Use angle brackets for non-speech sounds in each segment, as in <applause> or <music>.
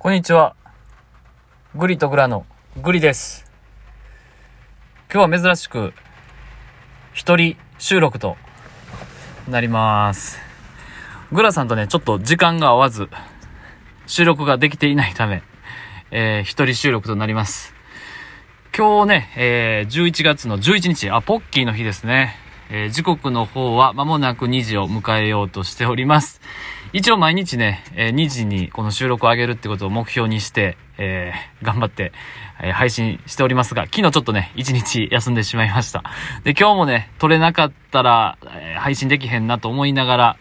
こんにちは。グリとグラのグリです。今日は珍しく、一人収録となります。グラさんとね、ちょっと時間が合わず、収録ができていないため、えー、一人収録となります。今日ね、えー、11月の11日、あ、ポッキーの日ですね。えー時刻の方は間もなく2時を迎えようとしております。一応毎日ね、えー2時にこの収録を上げるってことを目標にして、えー頑張って、えー配信しておりますが、昨日ちょっとね、1日休んでしまいました。で、今日もね、撮れなかったら、えー配信できへんなと思いながら、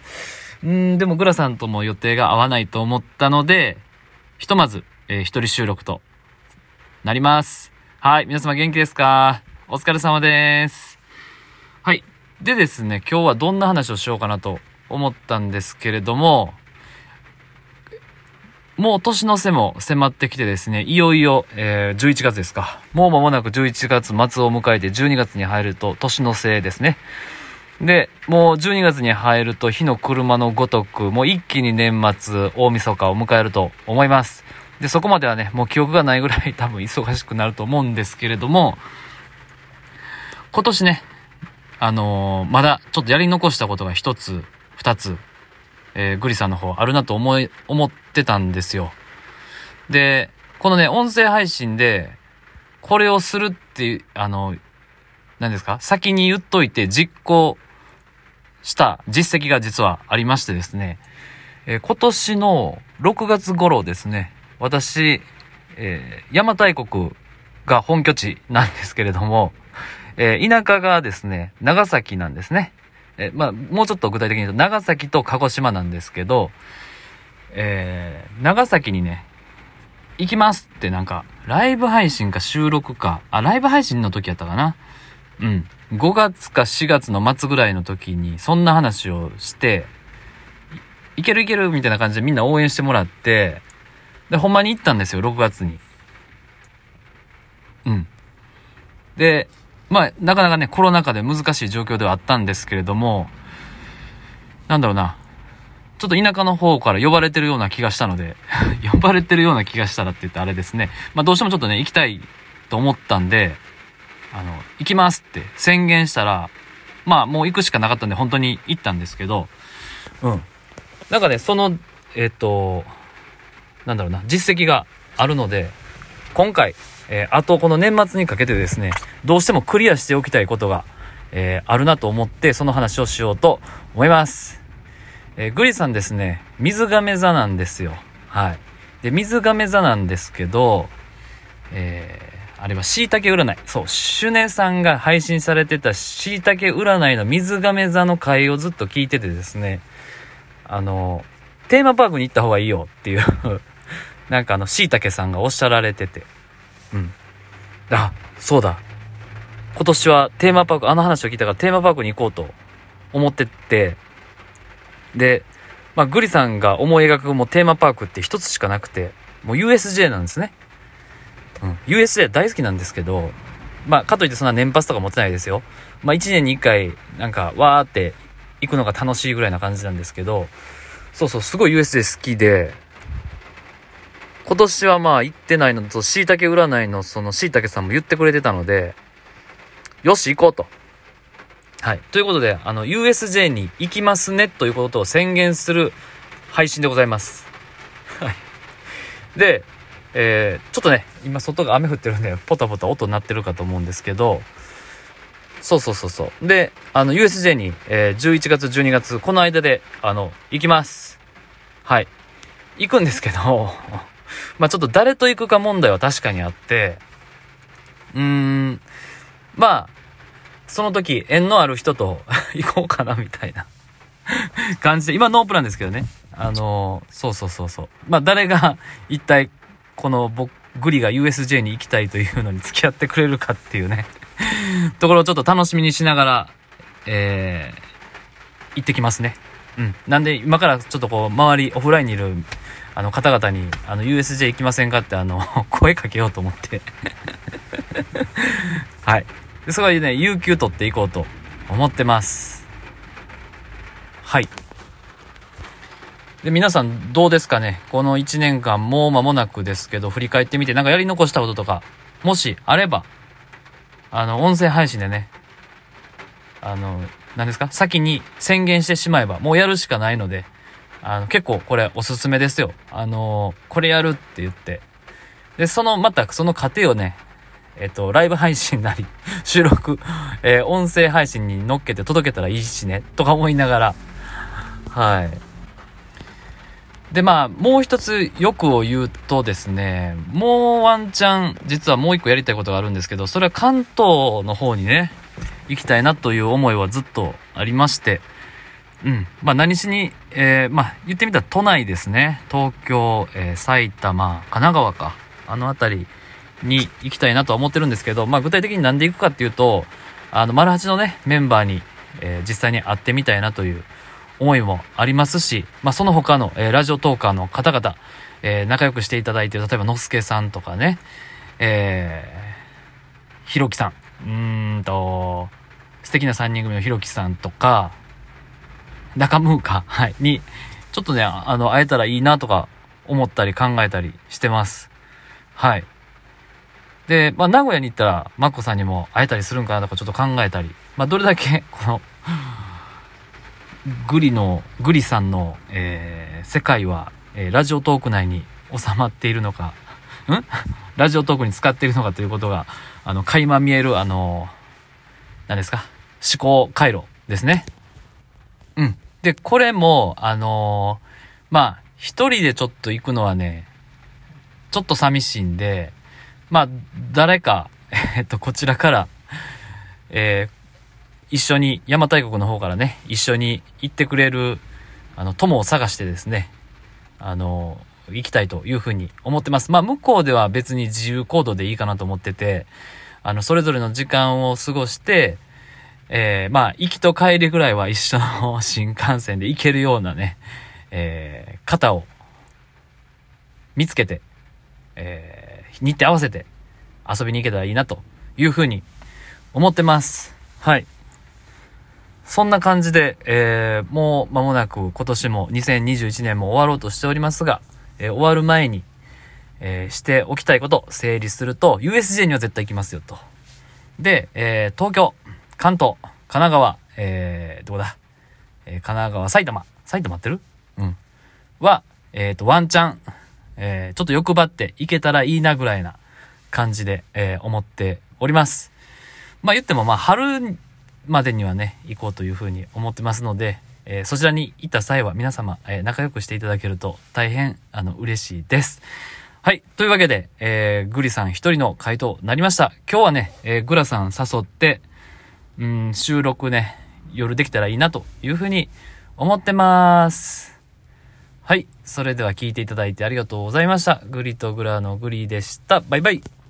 うーん、でもグラさんとも予定が合わないと思ったので、ひとまず、えー一人収録となります。はい、皆様元気ですか？お疲れ様です。はい。でですね、今日はどんな話をしようかなと思ったんですけれども、もう年の瀬も迫ってきてですね、いよいよ、えー11月ですか。もう間もなく11月末を迎えて12月に入ると年の瀬ですね。で、もう12月に入ると火の車のごとく、もう一気に年末、大晦日を迎えると思います。で、そこまではね、もう記憶がないぐらい <laughs> 多分忙しくなると思うんですけれども、今年ね、あのーまだちょっとやり残したことが一つ、二つ、えーグリさんの方あるなと思い、思ってたんですよ。で、このね、音声配信で、これをするっていう、あの、何ですか？先に言っといて実行した実績が実はありましてですね、えー今年の6月頃ですね、私、えー邪馬台国が本拠地なんですけれども、えー田舎がですね、長崎なんですね。えまあ、もうちょっと具体的に言うと、長崎と鹿児島なんですけど、えー長崎にね、行きますってなんか、ライブ配信か収録か、あ、ライブ配信の時やったかな。うん。5月か4月の末ぐらいの時に、そんな話をして、いいけるいけるみたいな感じでみんな応援してもらって、で、ほんまに行ったんですよ、6月に。うん。で、まあ、なかなかね、コロナ禍で難しい状況ではあったんですけれども、なんだろうな。ちょっと田舎の方から呼ばれてるような気がしたので、<laughs> 呼ばれてるような気がしたらって言ってあれですね。まあどうしてもちょっとね、行きたいと思ったんで、あの、行きますって宣言したら、まあもう行くしかなかったんで本当に行ったんですけど、うん。なんかね、その、えっ、と、なんだろうな、実績があるので、今回、えーあとこの年末にかけてですね、どうしてもクリアしておきたいことが、えーあるなと思って、その話をしようと思います。えーグリさんですね、水亀座なんですよ。はい。で、水亀座なんですけど、えーあれは椎茸占い。そう、シュネさんが配信されてた椎茸占いの水亀座の回をずっと聞いててですね、あの、テーマパークに行った方がいいよっていう、<laughs> なんかあの、椎茸さんがおっしゃられてて、うん。あ、そうだ。今年はテーマパーク、あの話を聞いたからテーマパークに行こうと思ってって、で、まあ、グリさんが思い描くもテーマパークって一つしかなくて、もう USJ なんですね。うん。USJ 大好きなんですけど、まあ、かといってそんな年パスとか持ってないですよ。まあ、1年に1回、なんか、わーって行くのが楽しいぐらいな感じなんですけど、そうそう、すごい USJ 好きで、今年はまあ行ってないのと、椎茸占いのその椎茸さんも言ってくれてたので、よし、行こうと。はい。ということで、あの、USJ に行きますねということを宣言する配信でございます。はい。で、えー、ちょっとね、今外が雨降ってるんで、ポタポタ音鳴ってるかと思うんですけど、そうそうそうそう。で、あの、USJ に、えー、11月、12月、この間で、あの、行きます。はい。行くんですけど、<laughs> まあちょっと誰と行くか問題は確かにあって、うーん、まあ、その時、縁のある人と <laughs> 行こうかな、みたいな感じで、今ノープランですけどね。あのそうそうそうそう。まあ誰が <laughs> 一体、この僕、グリが USJ に行きたいというのに付き合ってくれるかっていうね、ところをちょっと楽しみにしながら、えー、行ってきますね。うん。なんで、今からちょっとこう、周り、オフラインにいる、あの方々に、あの、USJ 行きませんかって、あの、<laughs> 声かけようと思って。<laughs> はい。で、そこでね、有給取っていこうと思ってます。はい。で、皆さんどうですかね？この1年間もう間もなくですけど、振り返ってみて、なんかやり残したこととか、もしあれば、あの、音声配信でね、あの、何ですか？先に宣言してしまえば、もうやるしかないので、あの、結構これおすすめですよ。あの、これやるって言って。で、その、またその過程をね、えっと、ライブ配信なり、<laughs> 収録、えー、音声配信に乗っけて届けたらいいしね、とか思いながら、はい。で、まあ、もう一つ欲を言うとですね、もうワンチャン、実はもう一個やりたいことがあるんですけど、それは関東の方にね、行きたいなという思いはずっとありまして、うん。まあ何しに、えー、まあ言ってみたら都内ですね。東京、えー、埼玉、神奈川か。あの辺りに行きたいなとは思ってるんですけど、まあ具体的になんで行くかっていうと、あの、丸八のね、メンバーに、えー、実際に会ってみたいなという思いもありますし、まあ、その他の、えー、ラジオトーカーの方々、えー、仲良くしていただいて、例えば、のすけさんとかね、えー、ひろきさん、うーんと、素敵な3人組のひろきさんとか、中ムーカ、<laughs> はい、に、ちょっとね、あの、会えたらいいなとか思ったり考えたりしてます。はい。で、まあ、名古屋に行ったら、マッコさんにも会えたりするんかなとかちょっと考えたり、まあ、どれだけ、<laughs> この、グリの、グリさんの、えー、世界は、えー、ラジオトーク内に収まっているのか、ん？<laughs> ラジオトークに使っているのかということが、あの、垣間見える、あの、何ですか？思考回路ですね。うん。で、これも、あのー、まあ、一人でちょっと行くのはね、ちょっと寂しいんで、まあ、誰か、<laughs> えっと、こちらから、えー、一緒に、邪馬台国の方からね、一緒に行ってくれる、あの、友を探してですね、あの、行きたいというふうに思ってます。まあ、向こうでは別に自由行動でいいかなと思ってて、あの、それぞれの時間を過ごして、えー、まあ、行きと帰りぐらいは一緒の新幹線で行けるようなね、えー、方を見つけて、えー、日程合わせて遊びに行けたらいいなというふうに思ってます。はい。そんな感じで、えー、もう間もなく今年も2021年も終わろうとしておりますが、えー、終わる前に、えー、しておきたいこと整理すると、USJ には絶対行きますよと。で、え東京、関東、神奈川、えーどこだ？えー神奈川、埼玉、埼玉ってる？うん。は、えっ、と、ワンチャン、えーちょっと欲張って行けたらいいなぐらいな感じで、えー思っております。まあ言っても、まあ春までにはね、行こうというふうに思ってますので、えー、そちらに行った際は皆様、えー、仲良くしていただけると大変、あの、嬉しいです。はい。というわけで、えー、グリさん一人の回答になりました。今日はね、えー、グラさん誘って、うん、収録ね、夜できたらいいなというふうに思ってます。はい。それでは聞いていただいてありがとうございました。グリとグラのグリでした。バイバイ。